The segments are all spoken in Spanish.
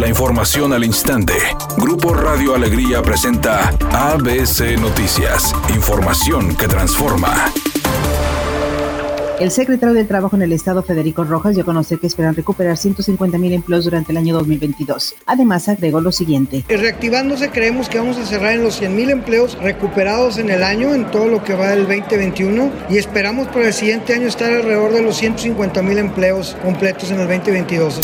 La información al instante. Grupo Radio Alegría presenta ABC Noticias. Información que transforma. El secretario del Trabajo en el Estado, Federico Rojas, dio a conocer que esperan recuperar 150 mil empleos durante el año 2022. Además, agregó lo siguiente. Reactivándose, creemos que vamos a cerrar en los 100 mil empleos recuperados en el año, en todo lo que va del 2021, y esperamos para el siguiente año estar alrededor de los 150 mil empleos completos en el 2022.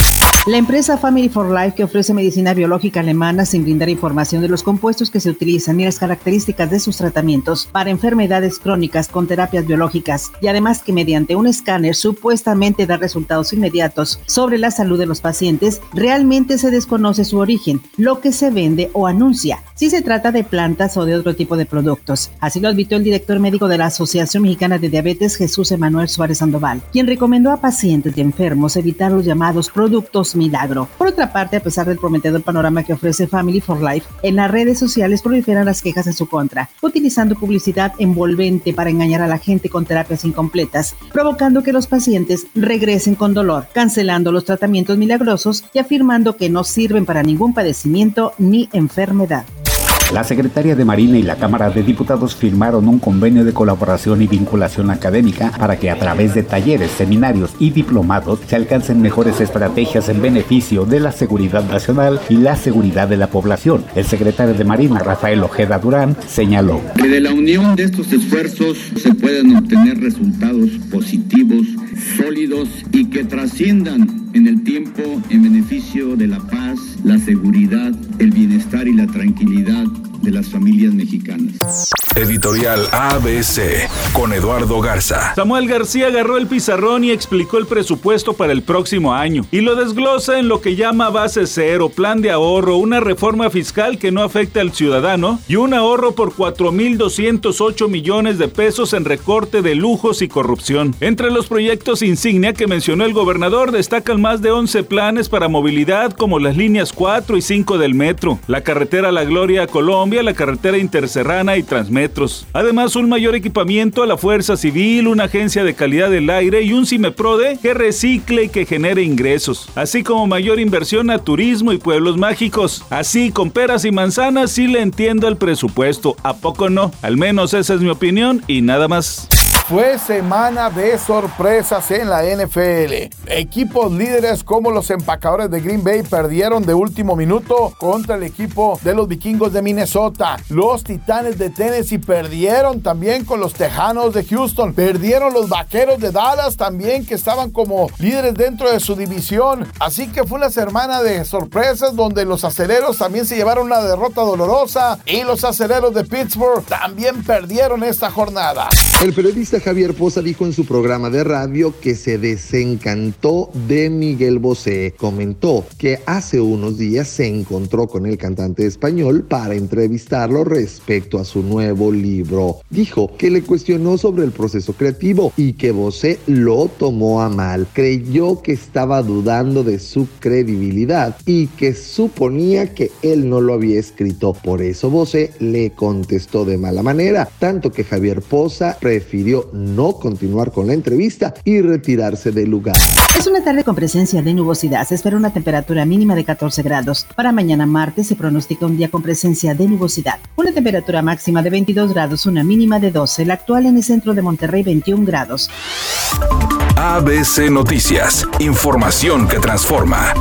La empresa Family for Life, que ofrece medicina biológica alemana sin brindar información de los compuestos que se utilizan y las características de sus tratamientos para enfermedades crónicas con terapias biológicas, y además que mediante un escáner supuestamente da resultados inmediatos sobre la salud de los pacientes, realmente se desconoce su origen, lo que se vende o anuncia, si se trata de plantas o de otro tipo de productos. Así lo advirtió el director médico de la Asociación Mexicana de Diabetes, Jesús Emanuel Suárez Sandoval, quien recomendó a pacientes y enfermos evitar los llamados productos milagro. Por otra parte, a pesar del prometedor panorama que ofrece Family for Life, en las redes sociales proliferan las quejas en su contra, utilizando publicidad envolvente para engañar a la gente con terapias incompletas, provocando que los pacientes regresen con dolor, cancelando los tratamientos milagrosos y afirmando que no sirven para ningún padecimiento ni enfermedad. La Secretaría de Marina y la Cámara de Diputados firmaron un convenio de colaboración y vinculación académica para que a través de talleres, seminarios y diplomados se alcancen mejores estrategias en beneficio de la seguridad nacional y la seguridad de la población. El secretario de Marina, Rafael Ojeda Durán, señaló que de la unión de estos esfuerzos se pueden obtener resultados positivos, sólidos y que trasciendan en el tiempo en beneficio de la paz, la seguridad, el bienestar y la tranquilidad de las familias mexicanas. Editorial ABC con Eduardo Garza. Samuel García agarró el pizarrón y explicó el presupuesto para el próximo año y lo desglosa en lo que llama base cero, plan de ahorro, una reforma fiscal que no afecta al ciudadano y un ahorro por 4.208 millones de pesos en recorte de lujos y corrupción. Entre los proyectos insignia que mencionó el gobernador destacan más de 11 planes para movilidad como las líneas 4 y 5 del metro, la carretera La Gloria a Colombia, la carretera interserrana y Transmetros. Además, un mayor equipamiento a la Fuerza Civil, una agencia de calidad del aire y un CIMEPRODE que recicle y que genere ingresos, así como mayor inversión a turismo y pueblos mágicos. Así, con peras y manzanas, sí le entiendo el presupuesto, ¿a poco no? Al menos esa es mi opinión y nada más. Fue semana de sorpresas en la NFL. Equipos líderes como los empacadores de Green Bay perdieron de último minuto contra el equipo de los vikingos de Minnesota. Los titanes de Tennessee perdieron también con los tejanos de Houston. Perdieron los vaqueros de Dallas también que estaban como líderes dentro de su división. Así que fue una semana de sorpresas donde los aceleros también se llevaron una derrota dolorosa y los aceleros de Pittsburgh también perdieron esta jornada. El periodista Javier Poza dijo en su programa de radio que se desencantó de Miguel Bosé. Comentó que hace unos días se encontró con el cantante español para entrevistarlo respecto a su nuevo libro. Dijo que le cuestionó sobre el proceso creativo y que Bosé lo tomó a mal. Creyó que estaba dudando de su credibilidad y que suponía que él no lo había escrito. Por eso Bosé le contestó de mala manera, tanto que Javier Poza prefirió no continuar con la entrevista y retirarse del lugar. Es una tarde con presencia de nubosidad. Se espera una temperatura mínima de 14 grados. Para mañana martes se pronostica un día con presencia de nubosidad. Una temperatura máxima de 22 grados, una mínima de 12. La actual en el centro de Monterrey 21 grados. ABC Noticias. Información que transforma.